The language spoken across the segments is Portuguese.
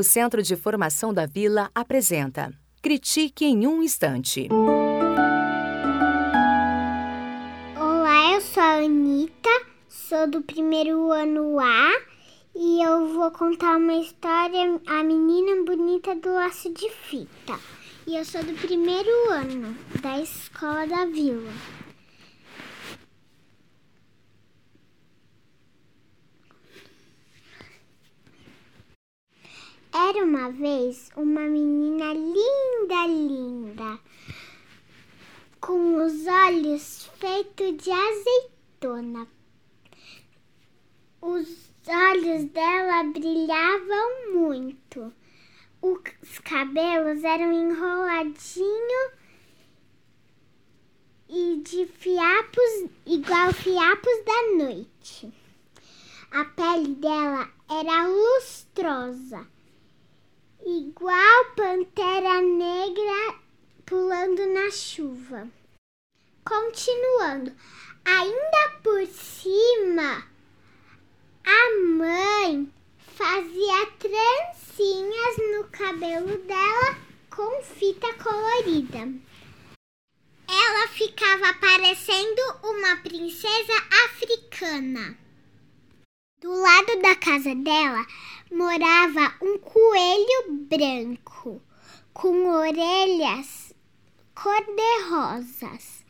O Centro de Formação da Vila apresenta Critique em um Instante. Olá, eu sou a Anitta, sou do primeiro ano A e eu vou contar uma história, A Menina Bonita do Laço de Fita. E eu sou do primeiro ano da Escola da Vila. Era uma vez uma menina linda, linda, com os olhos feitos de azeitona. Os olhos dela brilhavam muito. Os cabelos eram enroladinhos e de fiapos, igual fiapos da noite. A pele dela era lustrosa igual pantera negra pulando na chuva. Continuando, ainda por cima, a mãe fazia trancinhas no cabelo dela com fita colorida. Ela ficava parecendo uma princesa africana. Do lado da casa dela morava um coelho branco com orelhas cor-de-rosas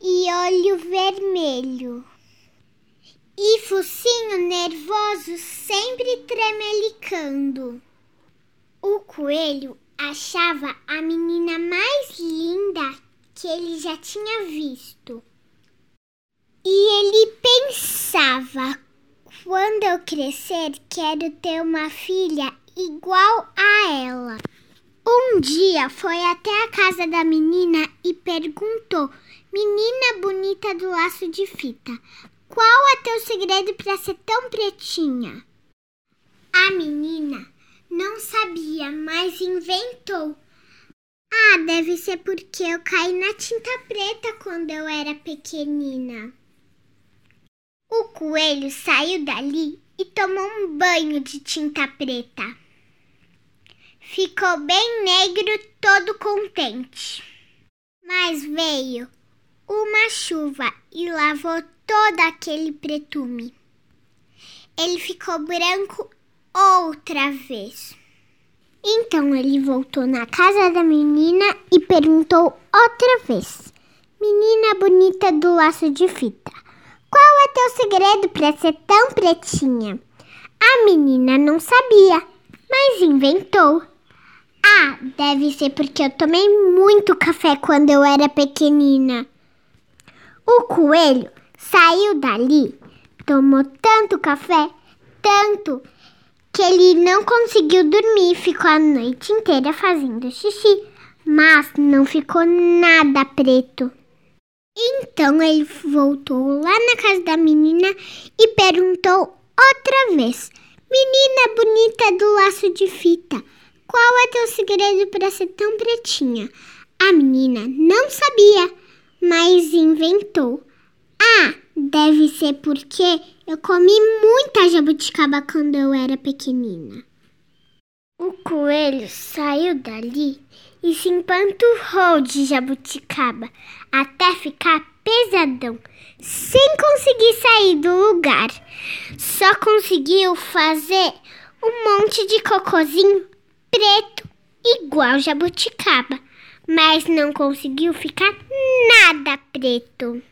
e olho vermelho. E focinho nervoso sempre tremelicando. O coelho achava a menina mais linda que ele já tinha visto. E ele pensava quando eu crescer, quero ter uma filha igual a ela. Um dia foi até a casa da menina e perguntou: Menina bonita do laço de fita, qual é teu segredo para ser tão pretinha? A menina não sabia, mas inventou. Ah, deve ser porque eu caí na tinta preta quando eu era pequenina. O coelho saiu dali e tomou um banho de tinta preta. Ficou bem negro, todo contente. Mas veio uma chuva e lavou todo aquele pretume. Ele ficou branco outra vez. Então ele voltou na casa da menina e perguntou outra vez: Menina bonita do laço de fita, qual é teu segredo para ser tão pretinha? A menina não sabia, mas inventou. Ah, deve ser porque eu tomei muito café quando eu era pequenina. O coelho saiu dali, tomou tanto café, tanto, que ele não conseguiu dormir e ficou a noite inteira fazendo xixi, mas não ficou nada preto. Então ele voltou lá na casa da menina e perguntou outra vez: Menina bonita do laço de fita, qual é teu segredo para ser tão pretinha? A menina não sabia, mas inventou. Ah, deve ser porque eu comi muita jabuticaba quando eu era pequenina. O coelho saiu dali e se empanturrou de jabuticaba até ficar pesadão, sem conseguir sair do lugar. Só conseguiu fazer um monte de cocôzinho preto igual jabuticaba, mas não conseguiu ficar nada preto.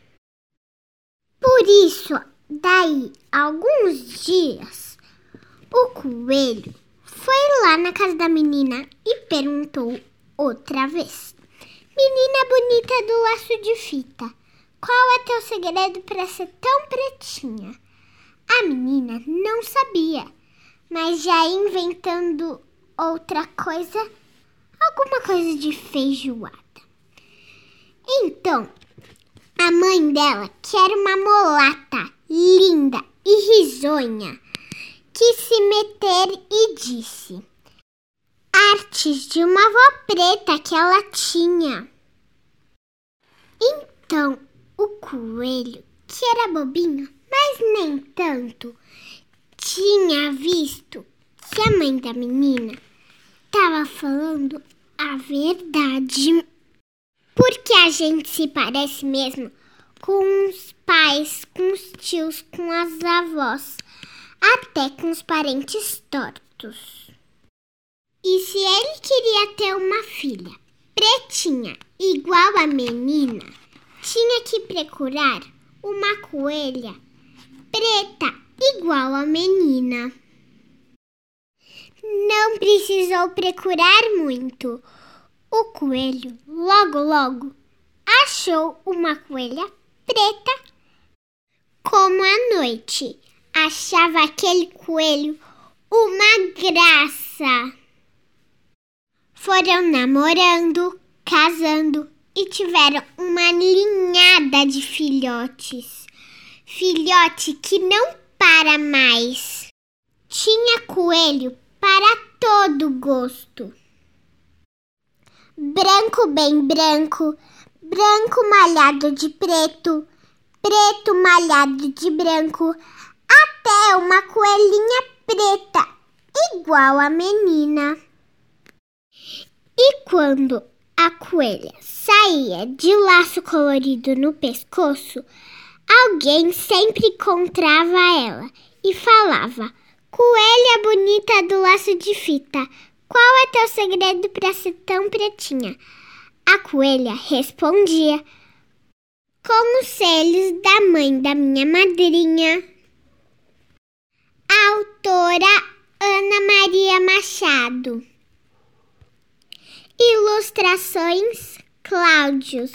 Por isso, daí alguns dias, o coelho foi lá na casa da menina e perguntou outra vez. Menina bonita do laço de fita, qual é teu segredo para ser tão pretinha? A menina não sabia, mas já inventando outra coisa, alguma coisa de feijoada. Então, a mãe dela, que era uma mulata linda e risonha, quis se meter e disse: artes de uma avó preta que ela tinha. Então, o coelho, que era bobinho, mas nem tanto, tinha visto que a mãe da menina estava falando a verdade. Porque a gente se parece mesmo com os pais, com os tios, com as avós, até com os parentes tortos. E se ele queria ter uma filha pretinha, igual a menina, tinha que procurar uma coelha preta, igual a menina. Não precisou procurar muito. O coelho logo logo achou uma coelha preta. Como à noite achava aquele coelho uma graça. Foram namorando, casando e tiveram uma linhada de filhotes. Filhote que não para mais. Tinha coelho para todo gosto. Branco bem branco, branco malhado de preto, preto malhado de branco, até uma coelhinha preta, igual a menina. E quando a coelha saía de laço colorido no pescoço, alguém sempre encontrava ela e falava: Coelha bonita do laço de fita, qual é teu segredo para ser tão pretinha? A coelha respondia: Com os selos da mãe da minha madrinha. Autora Ana Maria Machado. Ilustrações Cláudios.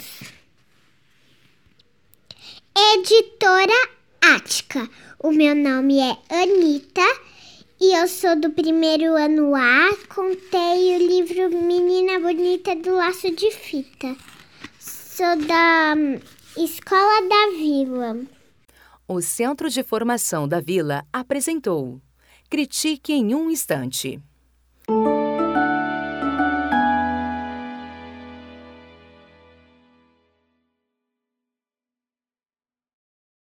Editora Ática. O meu nome é Anita e eu sou do primeiro ano A. Contei o livro Menina Bonita do Laço de Fita. Sou da hum, Escola da Vila. O Centro de Formação da Vila apresentou Critique em um Instante.